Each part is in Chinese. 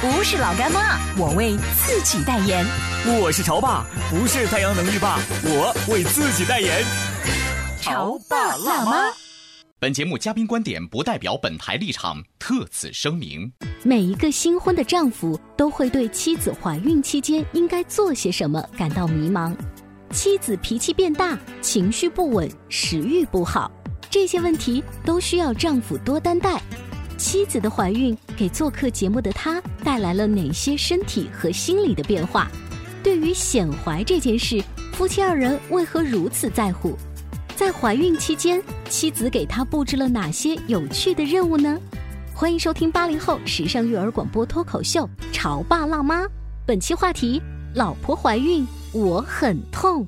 不是老干妈，我为自己代言。我是潮爸，不是太阳能浴霸，我为自己代言。潮爸辣妈。本节目嘉宾观点不代表本台立场，特此声明。每一个新婚的丈夫都会对妻子怀孕期间应该做些什么感到迷茫。妻子脾气变大，情绪不稳，食欲不好，这些问题都需要丈夫多担待。妻子的怀孕给做客节目的他带来了哪些身体和心理的变化？对于显怀这件事，夫妻二人为何如此在乎？在怀孕期间，妻子给他布置了哪些有趣的任务呢？欢迎收听八零后时尚育儿广播脱口秀《潮爸辣妈》，本期话题：老婆怀孕，我很痛。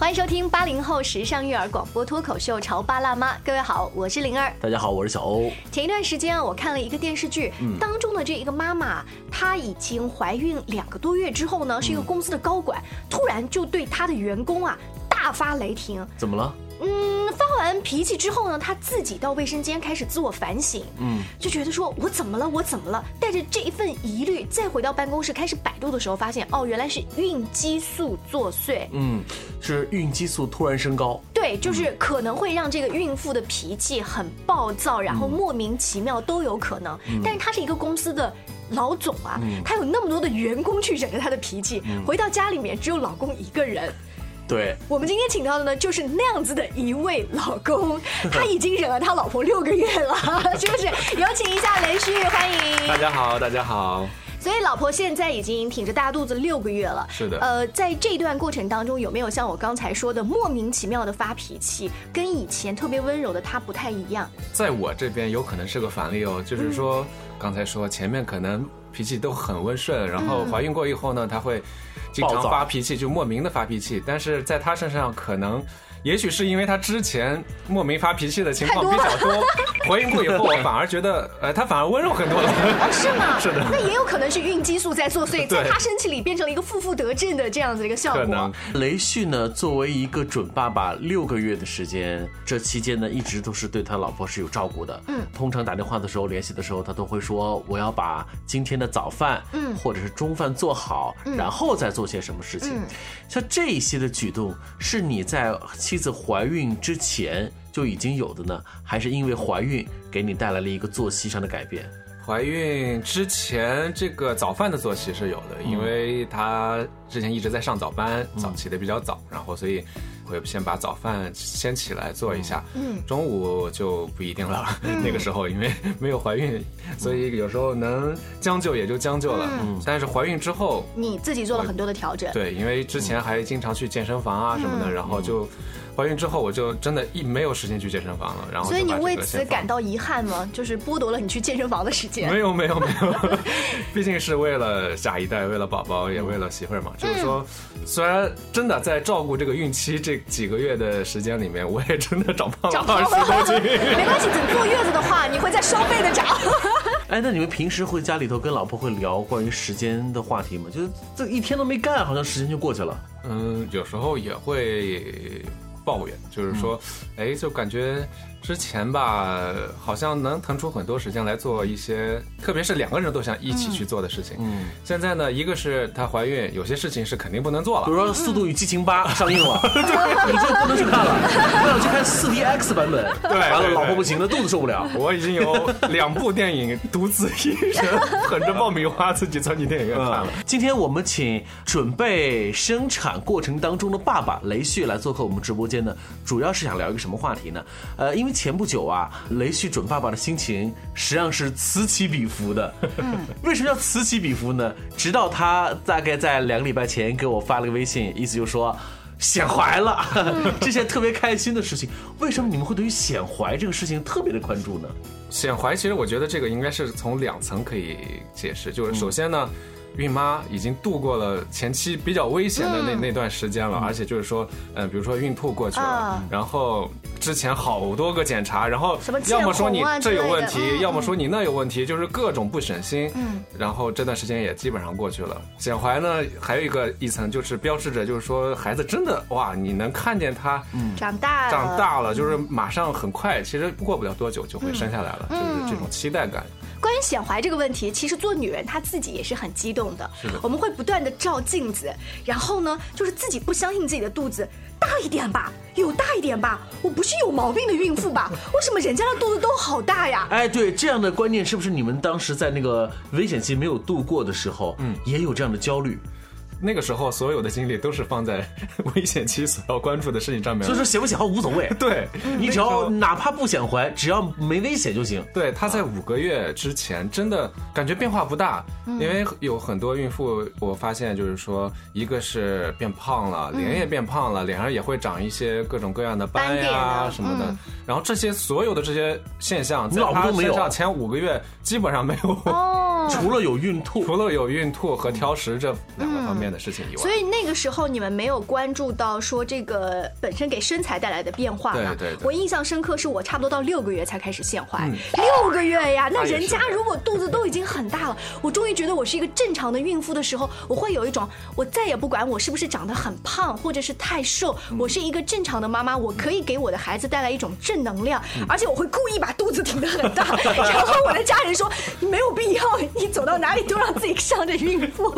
欢迎收听八零后时尚育儿广播脱口秀《潮爸辣妈》，各位好，我是灵儿。大家好，我是小欧。前一段时间啊，我看了一个电视剧，当中的这一个妈妈，她已经怀孕两个多月之后呢，是一个公司的高管，突然就对她的员工啊大发雷霆。怎么了？嗯，发完脾气之后呢，他自己到卫生间开始自我反省，嗯，就觉得说我怎么了，我怎么了？带着这一份疑虑，再回到办公室开始百度的时候，发现哦，原来是孕激素作祟，嗯，是孕激素突然升高，对，就是可能会让这个孕妇的脾气很暴躁，然后莫名其妙都有可能。但是他是一个公司的老总啊，他有那么多的员工去忍着他的脾气，回到家里面只有老公一个人。对，我们今天请到的呢，就是那样子的一位老公，他已经忍了他老婆六个月了，是不是？有请一下雷旭，欢迎。大家好，大家好。所以老婆现在已经挺着大肚子六个月了，是的。呃，在这段过程当中，有没有像我刚才说的莫名其妙的发脾气，跟以前特别温柔的她不太一样？在我这边有可能是个反例哦，就是说刚才说前面可能脾气都很温顺，然后怀孕过以后呢，他会。经常发脾气，就莫名的发脾气，但是在他身上可能。也许是因为他之前莫名发脾气的情况比较多，怀孕过以后反而觉得，呃，他反而温柔很多了。哦，是吗？是的。那也有可能是孕激素在作祟，在他身体里变成了一个负负得正的这样子的一个效果。雷旭呢，作为一个准爸爸，六个月的时间，这期间呢，一直都是对他老婆是有照顾的。嗯。通常打电话的时候，联系的时候，他都会说我要把今天的早饭，嗯，或者是中饭做好，然后再做些什么事情。像这些的举动，是你在。妻子怀孕之前就已经有的呢，还是因为怀孕给你带来了一个作息上的改变？怀孕之前这个早饭的作息是有的，因为她之前一直在上早班，早起的比较早，然后所以会先把早饭先起来做一下。嗯，中午就不一定了，那个时候因为没有怀孕，所以有时候能将就也就将就了。嗯，但是怀孕之后，你自己做了很多的调整。对，因为之前还经常去健身房啊什么的，然后就。怀孕之后，我就真的一没有时间去健身房了。然后，所以你为此感到遗憾吗？就是剥夺了你去健身房的时间？没有，没有，没有。毕竟是为了下一代，为了宝宝，也为了媳妇儿嘛。就是说，虽然真的在照顾这个孕期这几个月的时间里面，我也真的长胖了二十多斤。没关系，等坐月子的话，你会再双倍的长。哎，那你们平时会家里头跟老婆会聊关于时间的话题吗？就是这一天都没干，好像时间就过去了。嗯，有时候也会。抱怨就是说，哎，就感觉之前吧，好像能腾出很多时间来做一些，特别是两个人都想一起去做的事情。嗯，现在呢，一个是她怀孕，有些事情是肯定不能做了。比如说《速度与激情八》上映了，你就不能去看了，我想去看 4DX 版本。对，完了，老婆不行了，肚子受不了。我已经有两部电影独自一人捧着爆米花自己钻进电影院看了。今天我们请准备生产过程当中的爸爸雷旭来做客我们直播间呢，主要是想聊一个什么话题呢？呃，因为前不久啊，雷旭准爸爸的心情实际上是此起彼伏的。为什么叫此起彼伏呢？直到他大概在两个礼拜前给我发了个微信，意思就是说显怀了，这些特别开心的事情。为什么你们会对于显怀这个事情特别的关注呢？显怀，其实我觉得这个应该是从两层可以解释，就是首先呢。孕妈已经度过了前期比较危险的那那段时间了，而且就是说，嗯，比如说孕吐过去了，然后之前好多个检查，然后要么说你这有问题，要么说你那有问题，就是各种不省心。嗯，然后这段时间也基本上过去了。显怀呢，还有一个一层就是标志着，就是说孩子真的哇，你能看见他长大长大了，就是马上很快，其实过不了多久就会生下来了，就是这种期待感。关于显怀这个问题，其实做女人她自己也是很激动的。是的，我们会不断的照镜子，然后呢，就是自己不相信自己的肚子大一点吧，有大一点吧，我不是有毛病的孕妇吧？为什么人家的肚子都好大呀？哎，对，这样的观念是不是你们当时在那个危险期没有度过的时候，嗯，也有这样的焦虑？那个时候，所有的精力都是放在 危险期所要关注的事情上面。所以说，显不显怀无所谓。对，你只要哪怕不显怀，只要没危险就行。对，他在五个月之前真的感觉变化不大，因为有很多孕妇，我发现就是说，一个是变胖了，脸也变胖了，脸上也会长一些各种各样的斑呀什么的。然后这些所有的这些现象，在她身上前五个月基本上没有。哦，除了有孕吐，除了有孕吐和挑食这两个方面。的事情以外，所以那个时候你们没有关注到说这个本身给身材带来的变化对对。我印象深刻，是我差不多到六个月才开始现怀，六个月呀，那人家如果肚子都已经很大了，我终于觉得我是一个正常的孕妇的时候，我会有一种我再也不管我是不是长得很胖或者是太瘦，我是一个正常的妈妈，我可以给我的孩子带来一种正能量，而且我会故意把肚子挺得很大，然后我的家人说你没有必要，你走到哪里都让自己像着孕妇，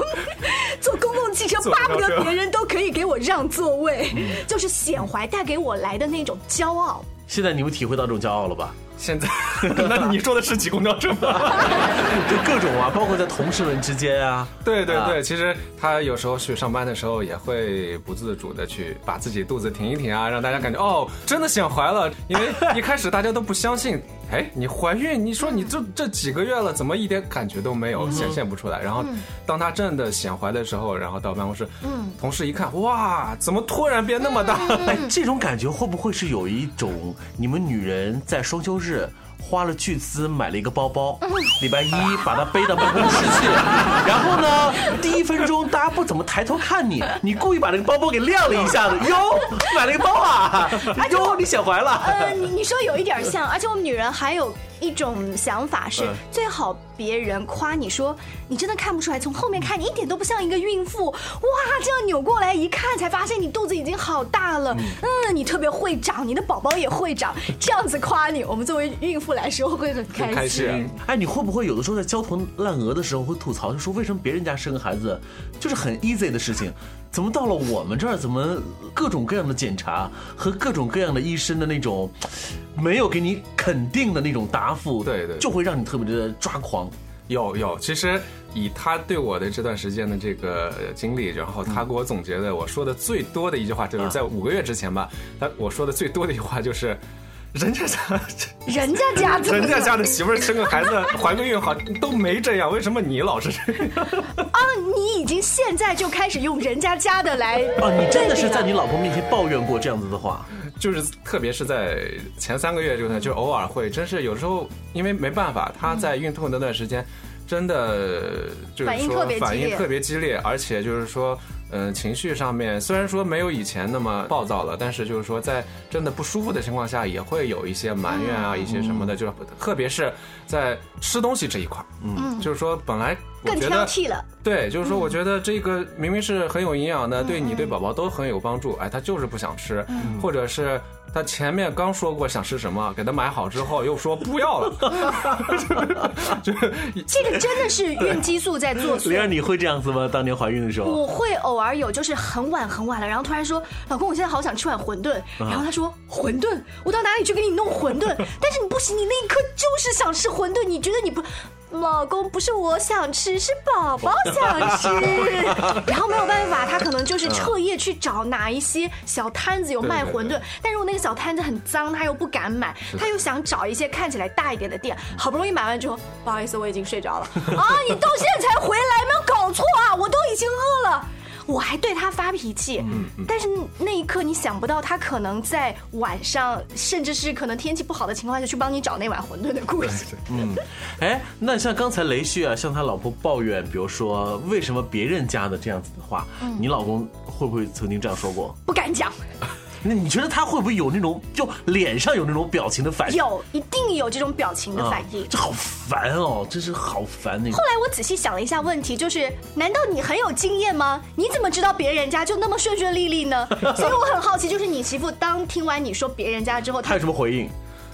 做公共。汽车巴不得别人都可以给我让座位，就是显怀带给我来的那种骄傲。现在你们体会到这种骄傲了吧？现在，那你说的是挤公交车吗？就各种啊，包括在同事们之间啊。对对对，其实他有时候去上班的时候，也会不自主的去把自己肚子挺一挺啊，让大家感觉哦，真的显怀了。因为一开始大家都不相信，哎，你怀孕，你说你这这几个月了，怎么一点感觉都没有，显现不出来？然后当他真的显怀的时候，然后到办公室，嗯，同事一看，哇，怎么突然变那么大？哎，这种感觉会不会是有一种你们女人在双休日？是花了巨资买了一个包包，礼拜一把它背到办公室去，然后呢，第一分钟大家不怎么抬头看你，你故意把那个包包给亮了一下子，哟，买了一个包啊，哟，你显怀了。呃，你你说有一点像，而且我们女人还有。一种想法是最好别人夸你说你真的看不出来，从后面看你一点都不像一个孕妇。哇，这样扭过来一看，才发现你肚子已经好大了。嗯，你特别会长，你的宝宝也会长。这样子夸你，我们作为孕妇来说会很开心。哎，你会不会有的时候在焦头烂额的时候会吐槽，就说为什么别人家生个孩子就是很 easy 的事情，怎么到了我们这儿，怎么各种各样的检查和各种各样的医生的那种没有给你肯定的那种答复。对对，就会让你特别的抓狂。有有，其实以他对我的这段时间的这个经历，然后他给我总结的，我说的最多的一句话，就是在五个月之前吧，他我说的最多的一句话就是，人家家，人家家，人家家的媳妇儿生个孩子 怀个孕好都没这样，为什么你老是这样？啊，你已经现在就开始用人家家的来啊？你真的是在你老婆面前抱怨过这样子的话？就是，特别是在前三个月，就就偶尔会，真是有时候因为没办法，她在孕吐那段时间，真的就是说反应特别激烈，而且就是说，嗯，情绪上面虽然说没有以前那么暴躁了，但是就是说在真的不舒服的情况下，也会有一些埋怨啊，一些什么的，就是特别是在吃东西这一块，嗯，就是说本来更挑剔了，对，就是说我觉得这个明明是很有营养的，对你对宝宝都很有帮助，哎，他就是不想吃，或者是。他前面刚说过想吃什么，给他买好之后又说不要了，这个真的是孕激素在作祟。玲儿，你会这样子吗？当年怀孕的时候，我会偶尔有，就是很晚很晚了，然后突然说，老公，我现在好想吃碗馄饨，然后他说馄饨，我到哪里去给你弄馄饨？但是你不行，你那一刻就是想吃馄饨，你觉得你不。老公不是我想吃，是宝宝想吃。然后没有办法，他可能就是彻夜去找哪一些小摊子有卖馄饨，但如果那个小摊子很脏，他又不敢买，他又想找一些看起来大一点的店。好不容易买完之后，不好意思，我已经睡着了。啊，你到现在才回来，没有搞错啊？我都已经饿了。我还对他发脾气，但是那一刻你想不到他可能在晚上，甚至是可能天气不好的情况下去帮你找那碗馄饨的故事。嗯，哎，那像刚才雷旭啊，向他老婆抱怨，比如说为什么别人家的这样子的话，你老公会不会曾经这样说过？不敢讲。那你觉得他会不会有那种就脸上有那种表情的反应？有，一定有这种表情的反应。这好烦哦，真是好烦那个。后来我仔细想了一下问题，就是难道你很有经验吗？你怎么知道别人家就那么顺顺利利呢？所以我很好奇，就是你媳妇当听完你说别人家之后，她有什么回应？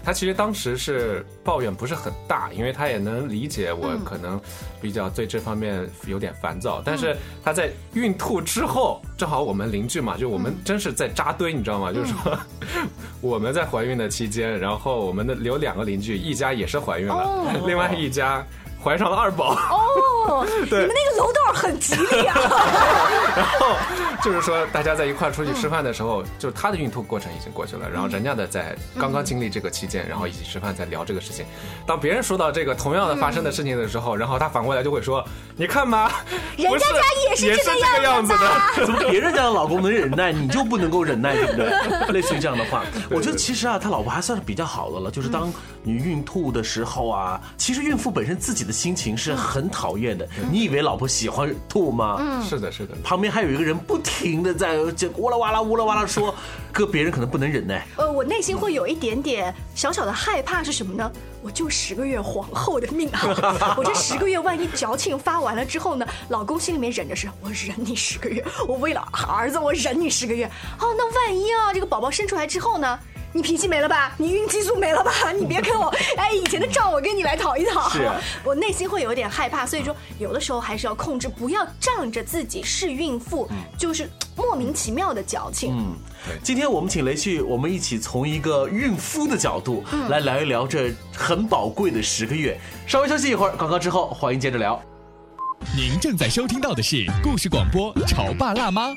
他其实当时是抱怨不是很大，因为他也能理解我可能比较对这方面有点烦躁。但是他在孕吐之后，正好我们邻居嘛，就我们真是在扎堆，你知道吗？就是说 我们在怀孕的期间，然后我们的有两个邻居，一家也是怀孕了，另外一家。怀上了二宝哦，对，你们那个楼道很吉利啊。然后就是说，大家在一块出去吃饭的时候，就是他的孕吐过程已经过去了，然后人家的在刚刚经历这个期间，然后一起吃饭在聊这个事情。当别人说到这个同样的发生的事情的时候，然后他反过来就会说：“你看吧，人家家也是这个样子的，怎么别人家的老公能忍耐，你就不能够忍耐，对不对？类似于这样的话，我觉得其实啊，他老婆还算是比较好的了。就是当你孕吐的时候啊，其实孕妇本身自己的心情是很讨厌的。你以为老婆喜欢吐吗？嗯，是的，是的。旁边还有一个人不停的在这哇啦哇啦呜啦哇啦说，搁别人可能不能忍耐。呃，我内心会有一点点小小的害怕是什么呢？我就十个月皇后的命啊！我这十个月万一矫情发完了之后呢？老公心里面忍着是，我忍你十个月，我为了儿子我忍你十个月。哦，那万一啊，这个宝宝生出来之后呢？你脾气没了吧？你孕激素没了吧？你别跟我，哎，以前的账我跟你来讨一讨。是，我内心会有点害怕，所以说有的时候还是要控制，不要仗着自己是孕妇，就是莫名其妙的矫情。嗯，对。今天我们请雷旭，我们一起从一个孕妇的角度来聊一聊这很宝贵的十个月。稍微休息一会儿，广告之后欢迎接着聊。您正在收听到的是故事广播《潮爸辣妈》。《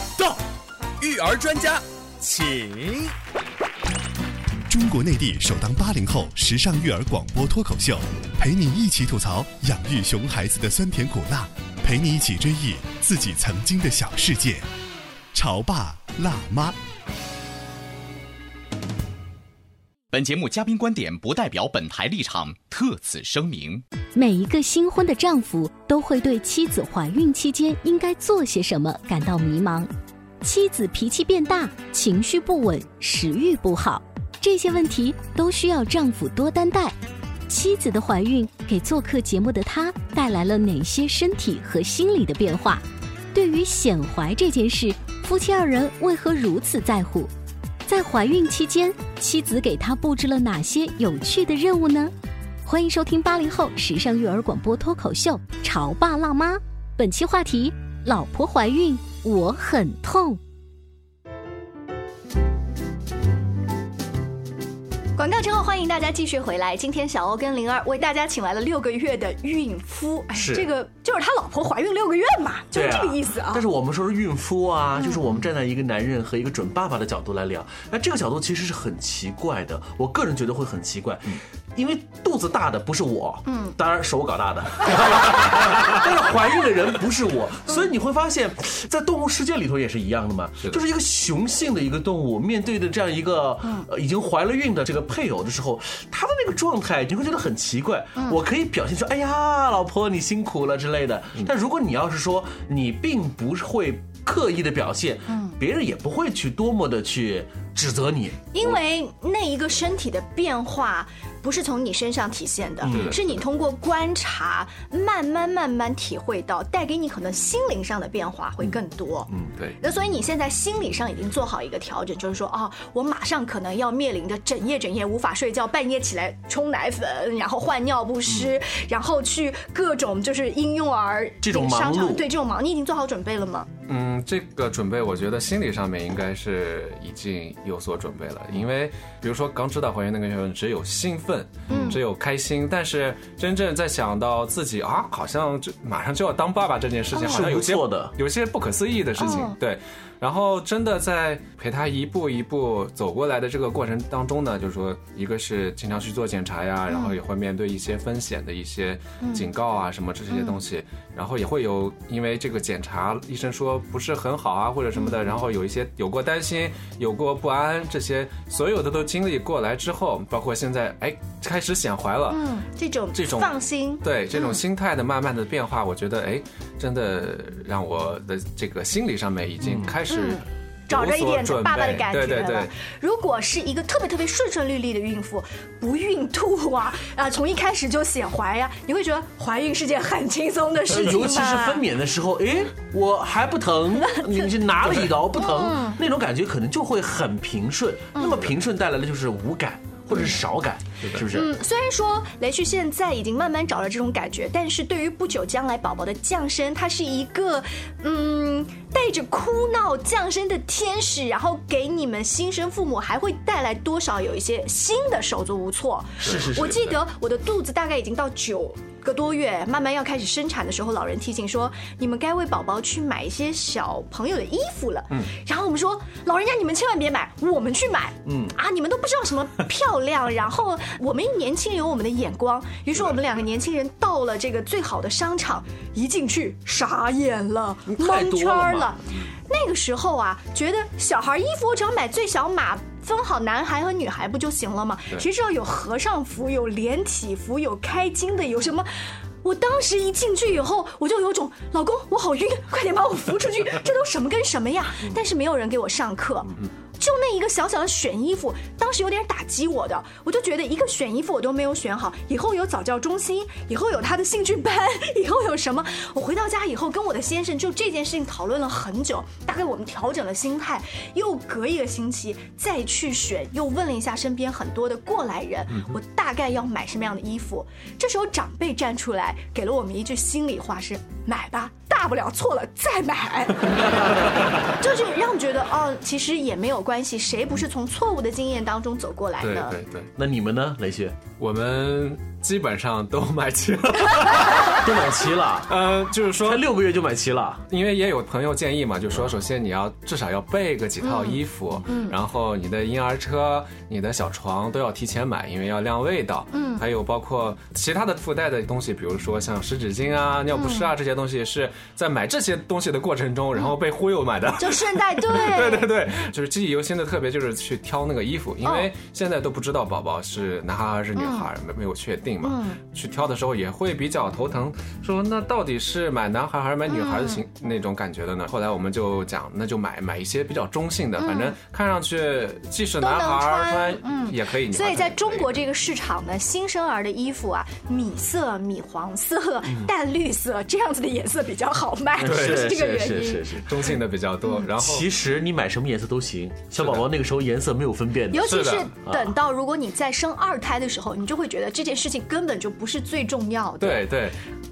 到，育儿专家，请。中国内地首档八零后时尚育儿广播脱口秀，陪你一起吐槽养育熊孩子的酸甜苦辣，陪你一起追忆自己曾经的小世界。潮爸辣妈。本节目嘉宾观点不代表本台立场，特此声明。每一个新婚的丈夫都会对妻子怀孕期间应该做些什么感到迷茫。妻子脾气变大，情绪不稳，食欲不好，这些问题都需要丈夫多担待。妻子的怀孕给做客节目的他带来了哪些身体和心理的变化？对于显怀这件事，夫妻二人为何如此在乎？在怀孕期间，妻子给他布置了哪些有趣的任务呢？欢迎收听八零后时尚育儿广播脱口秀《潮爸辣妈》，本期话题：老婆怀孕。我很痛。广告之后，欢迎大家继续回来。今天小欧跟灵儿为大家请来了六个月的孕妇，哎，是这个就是他老婆怀孕六个月嘛，就是这个意思啊。但是我们说是孕妇啊，就是我们站在一个男人和一个准爸爸的角度来聊，那这个角度其实是很奇怪的。我个人觉得会很奇怪，因为肚子大的不是我，嗯，当然是我搞大的，但是怀孕的人不是我，所以你会发现，在动物世界里头也是一样的嘛，就是一个雄性的一个动物面对的这样一个呃已经怀了孕的这个配偶的时候，他的那个状态你会觉得很奇怪。我可以表现出哎呀，老婆你辛苦了之类的，但如果你要是说你并不会刻意的表现，嗯。别人也不会去多么的去指责你。因为那一个身体的变化不是从你身上体现的，是你通过观察，慢慢慢慢体会到，带给你可能心灵上的变化会更多。嗯，对。那所以你现在心理上已经做好一个调整，就是说啊，我马上可能要面临着整夜整夜无法睡觉，半夜起来冲奶粉，然后换尿不湿，然后去各种就是婴幼儿这种商场对这种忙，你已经做好准备了吗？嗯，这个准备，我觉得心理上面应该是已经有所准备了，因为比如说刚知道怀孕那个月份，只有兴奋，嗯，只有开心，但是真正在想到自己啊，好像就马上就要当爸爸这件事情，好像有些有些不可思议的事情，嗯对。然后真的在陪他一步一步走过来的这个过程当中呢，就是说，一个是经常去做检查呀，然后也会面对一些风险的一些警告啊什么这些东西，然后也会有因为这个检查医生说不是很好啊或者什么的，然后有一些有过担心，有过不安，这些所有的都经历过来之后，包括现在哎开始显怀了，嗯，这种这种放心，对这种心态的慢慢的变化，我觉得哎，真的让我的这个心理上面已经开始嗯找着一点爸爸的感觉了。对对对，如果是一个特别特别顺顺利利的孕妇，不孕吐啊 啊，从一开始就显怀呀、你会觉得怀孕是件很轻松的事情？尤其是分娩的时候，哎，我还不疼，你是拿了一刀不疼，那种感觉可能就会很平顺。那么平顺带来的就是无感或者是少感，是不是？嗯，虽然说雷旭现在已经慢慢找了这种感觉，但是对于不久将来宝宝的降生，他是一个嗯带着哭闹降生的天使，然后给你们新生父母还会带来多少有一些新的手足无措。是是是我记得我的肚子大概已经到九。个多月，慢慢要开始生产的时候，老人提醒说，你们该为宝宝去买一些小朋友的衣服了。嗯，然后我们说，老人家你们千万别买，我们去买。嗯啊，你们都不知道什么漂亮，然后我们年轻人有我们的眼光，于是我们两个年轻人到了这个最好的商场，一进去傻眼了，蒙圈了。那个时候啊，觉得小孩衣服我只要买最小码。分好男孩和女孩不就行了吗？谁知道有和尚服、有连体服、有开襟的，有什么？我当时一进去以后，我就有种老公我好晕，快点把我扶出去，这都什么跟什么呀？但是没有人给我上课。就那一个小小的选衣服，当时有点打击我的，我就觉得一个选衣服我都没有选好，以后有早教中心，以后有他的兴趣班，以后有什么？我回到家以后跟我的先生就这件事情讨论了很久，大概我们调整了心态，又隔一个星期再去选，又问了一下身边很多的过来人，我大概要买什么样的衣服。这时候长辈站出来给了我们一句心里话是：买吧，大不了错了再买。就是让我觉得哦，其实也没有关系，谁不是从错误的经验当中走过来对的？对对，那你们呢，雷旭？我们基本上都买齐了。都买齐了，呃，就是说才六个月就买齐了。因为也有朋友建议嘛，就说首先你要至少要备个几套衣服，嗯，然后你的婴儿车、你的小床都要提前买，因为要晾味道，嗯，还有包括其他的附带的东西，比如说像湿纸巾啊、尿不湿啊这些东西，是在买这些东西的过程中，然后被忽悠买的。就顺带 对。对对对，就是记忆犹新的，特别就是去挑那个衣服，因为现在都不知道宝宝是男孩还是女孩，没没有确定嘛。去挑的时候也会比较头疼，说那到底是买男孩还是买女孩的型那种感觉的呢？后来我们就讲，那就买买一些比较中性的，反正看上去即使男孩穿穿嗯也可以。所以在中国这个市场呢，新生儿的衣服啊，米色、米黄色、淡绿色这样子的颜色比较好卖，是是这个原因是是是。是。中性的比较多，然后其实你买什么颜色都行，小宝宝那个时候颜色没有分辨的。尤其是等到如果你再生二胎的时候，你就会觉得这件事情根本就不是最重要的。对对，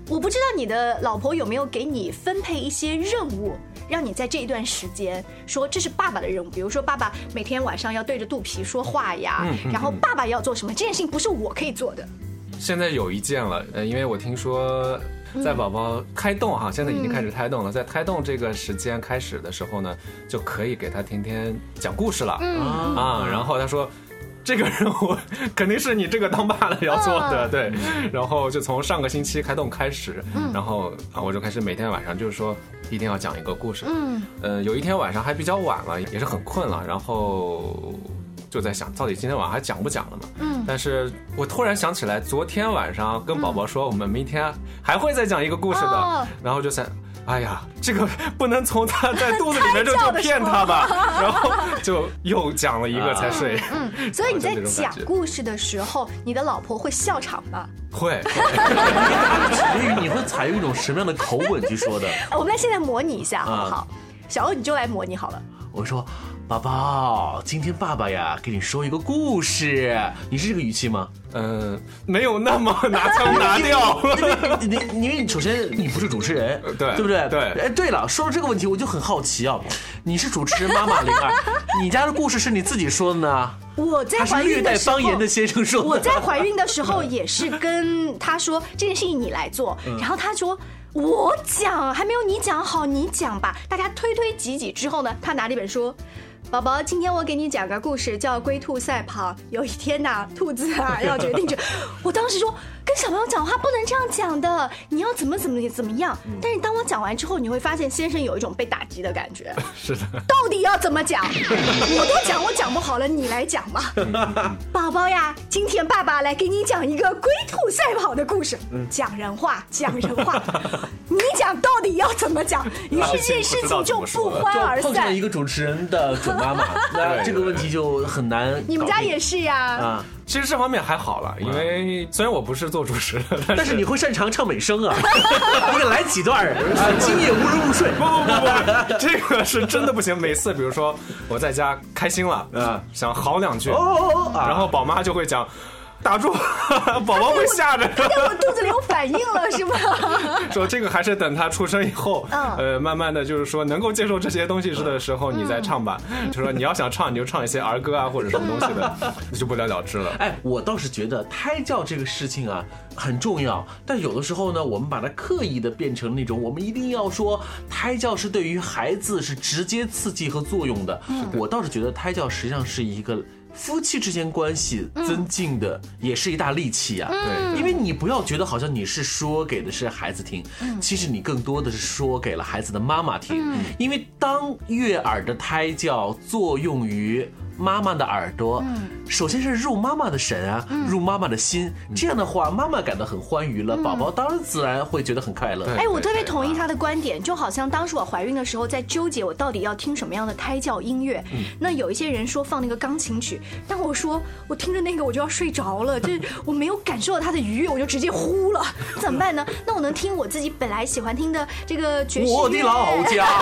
我不知道你的老婆有没有给你分配一些任务，让你在这一段时间说这是爸爸的任务，比如说爸爸每天晚上要对着肚皮说话呀，然后爸爸要做什么，这件事情不是我可以做的。现在有一件了，呃，因为我听说。在宝宝胎动哈，现在已经开始胎动了。在胎动这个时间开始的时候呢，就可以给他天天讲故事了啊。然后他说，这个任务肯定是你这个当爸的要做的，对。然后就从上个星期开动开始，然后啊，我就开始每天晚上就是说一定要讲一个故事。嗯，呃，有一天晚上还比较晚了，也是很困了，然后。就在想到底今天晚上还讲不讲了嘛？嗯，但是我突然想起来，昨天晚上跟宝宝说我们明天还会再讲一个故事的，然后就想，哎呀，这个不能从他 在肚子里面就就骗他吧，然后就又讲了一个才睡。嗯，所以你在 讲故事的时候，你的老婆会笑场吗？会。你会采用一种什么样的口吻去说的？我们来现在模拟一下好不好？小欧你就来模拟好了。我说。宝宝，今天爸爸呀，给你说一个故事。你是这个语气吗？嗯，没有那么拿腔拿调。你 你因为你首先你不是主持人，对对不对？对。哎，对了，说到这个问题，我就很好奇啊，你是主持人妈妈灵儿，你家的故事是你自己说的呢？我在怀孕的时候，方言的先生说。我在怀孕的时候也是跟他说这件事情你来做，然后他说我讲还没有你讲好，你讲吧。大家推推挤挤之后呢，他拿了一本书。宝宝，今天我给你讲个故事，叫《龟兔赛跑》。有一天呐，兔子啊 要决定去，我当时说。跟小朋友讲话不能这样讲的，你要怎么怎么怎么样。但是当我讲完之后，你会发现先生有一种被打击的感觉。是的。到底要怎么讲？我都讲，我讲不好了，你来讲吧。宝宝呀，今天爸爸来给你讲一个龟兔赛跑的故事。讲人话，讲人话。你讲到底要怎么讲？于是这件事情就不欢而散。碰见一个主持人的准妈妈，那这个问题就很难。你们家也是呀。啊。其实这方面还好了，因为虽然我不是做主持的，但是你会擅长唱美声啊！你给来几段啊？今夜无人入睡。不不不不，这个是真的不行。每次比如说我在家开心了，嗯，想嚎两句，然后宝妈就会讲。打住，宝宝会吓着。他在我肚子里有反应了，是吗？说这个还是等他出生以后，呃，慢慢的就是说能够接受这些东西的时候，你再唱吧。就说你要想唱，你就唱一些儿歌啊，或者什么东西的，那就不了了之了。哎，我倒是觉得胎教这个事情啊很重要，但有的时候呢，我们把它刻意的变成那种，我们一定要说胎教是对于孩子是直接刺激和作用的。我倒是觉得胎教实际上是一个。夫妻之间关系增进的也是一大利器啊！对，因为你不要觉得好像你是说给的是孩子听，其实你更多的是说给了孩子的妈妈听。因为当悦耳的胎教作用于。妈妈的耳朵，首先是入妈妈的神啊，入妈妈的心。这样的话，妈妈感到很欢愉了，宝宝当然自然会觉得很快乐。哎，我特别同意他的观点，就好像当时我怀孕的时候，在纠结我到底要听什么样的胎教音乐。那有一些人说放那个钢琴曲，但我说我听着那个我就要睡着了，就是我没有感受到他的愉悦，我就直接呼了，怎么办呢？那我能听我自己本来喜欢听的这个爵士乐。我的老家。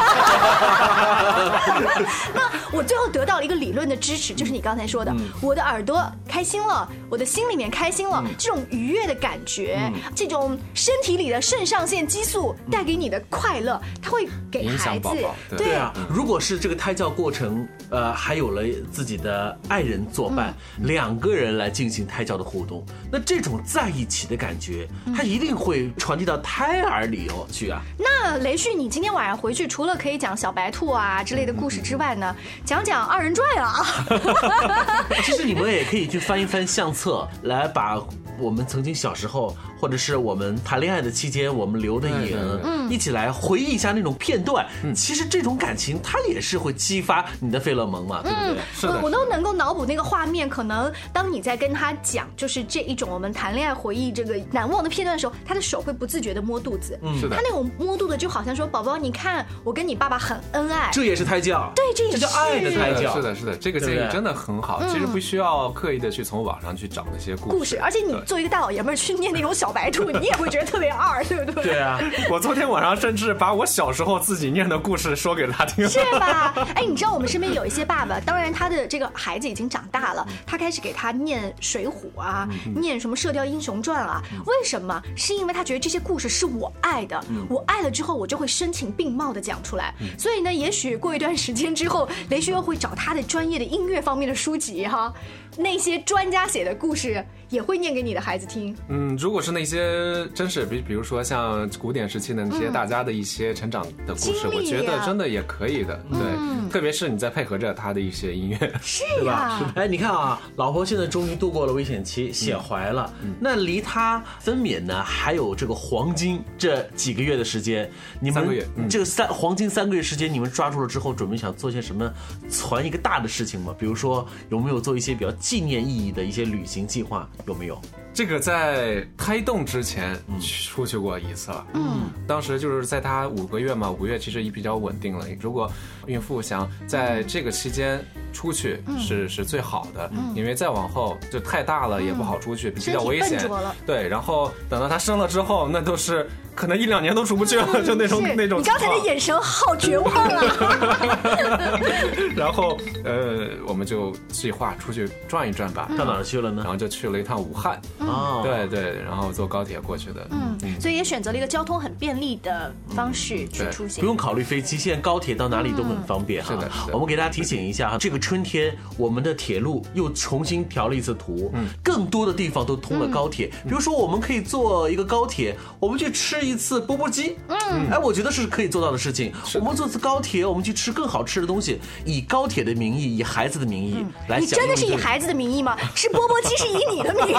那我最后得到了一个理论的。支持就是你刚才说的，我的耳朵开心了，我的心里面开心了，这种愉悦的感觉，这种身体里的肾上腺激素带给你的快乐，它会给孩子。对。啊，如果是这个胎教过程，呃，还有了自己的爱人作伴，两个人来进行胎教的互动，那这种在一起的感觉，它一定会传递到胎儿里哦去啊。那雷旭，你今天晚上回去，除了可以讲小白兔啊之类的故事之外呢，讲讲二人转啊。其实你们也可以去翻一翻相册，来把我们曾经小时候。或者是我们谈恋爱的期间，我们留的影，嗯，一起来回忆一下那种片段。嗯，其实这种感情它也是会激发你的费洛蒙嘛，对不对？是的，我都能够脑补那个画面。可能当你在跟他讲，就是这一种我们谈恋爱回忆这个难忘的片段的时候，他的手会不自觉的摸肚子。嗯，是的。他那种摸肚子就好像说：“宝宝，你看我跟你爸爸很恩爱。”这也是胎教。对，这也是叫爱的胎教。是的，是的，这个建议真的很好。其实不需要刻意的去从网上去找那些故事，而且你作为一个大老爷们儿去念那种小。小白兔，你也会觉得特别二，对不对？对啊，我昨天晚上甚至把我小时候自己念的故事说给他听。是吧？哎，你知道我们身边有一些爸爸，当然他的这个孩子已经长大了，他开始给他念《水浒》啊，念什么《射雕英雄传》啊？为什么？是因为他觉得这些故事是我爱的，我爱了之后，我就会声情并茂的讲出来。所以呢，也许过一段时间之后，雷旭又会找他的专业的音乐方面的书籍哈，那些专家写的故事也会念给你的孩子听。嗯，如果是那些真是比比如说像古典时期的那些大家的一些成长的故事，我觉得啊真的也可以的。对，特别是你在配合着他的一些音乐，是对吧呀，？哎，你看啊，老婆现在终于度过了危险期，显怀了。那离她分娩呢，还有这个黄金这几个月的时间。你们三个月嗯这个三黄金三个月时间，你们抓住了之后，准备想做些什么，传一个大的事情吗？比如说，有没有做一些比较纪念意义的一些旅行计划？有没有？这个在胎动之前出去过一次了。嗯，当时就是在她五个月嘛，五个月其实也比较稳定了。如果孕妇想在这个期间出去是是最好的，因为再往后就太大了也不好出去，比较危险。对，然后等到她生了之后，那都是可能一两年都出不去了，就那种那种。你刚才的。眼神好绝望啊！然后呃，我们就计划出去转一转吧。到哪儿去了呢然？后就去了一趟武汉，哦，对对，然后坐高铁过去的。嗯，所以也选择了一个交通很便利的方式去出行。不用考虑飞机，现在高铁到哪里都很方便哈。是的是的。我们给大家提醒一下哈，这个春天我们的铁路又重新调了一次图，嗯，更多的地方都通了高铁。比如说，我们可以坐一个高铁，我们去吃一次钵钵鸡，嗯，哎，我觉得是可以做到的事情。我们坐次高铁，我们去吃更好吃的东西，以高铁的名义，以孩子的名义来你真的是以孩子的名义吗？吃钵钵鸡是以你的名义。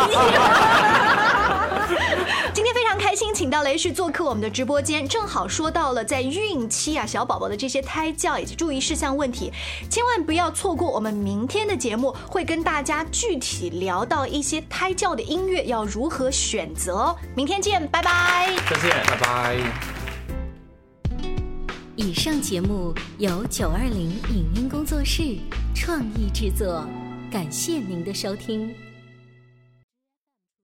今天非常开心，请到雷旭做客我们的直播间，正好说到了在孕期啊小宝宝的这些胎教以及注意事项问题，千万不要错过我们明天的节目，会跟大家具体聊到一些胎教的音乐要如何选择哦。明天见，拜拜。再见。拜拜。以上节目由九二零影音工作室创意制作，感谢您的收听。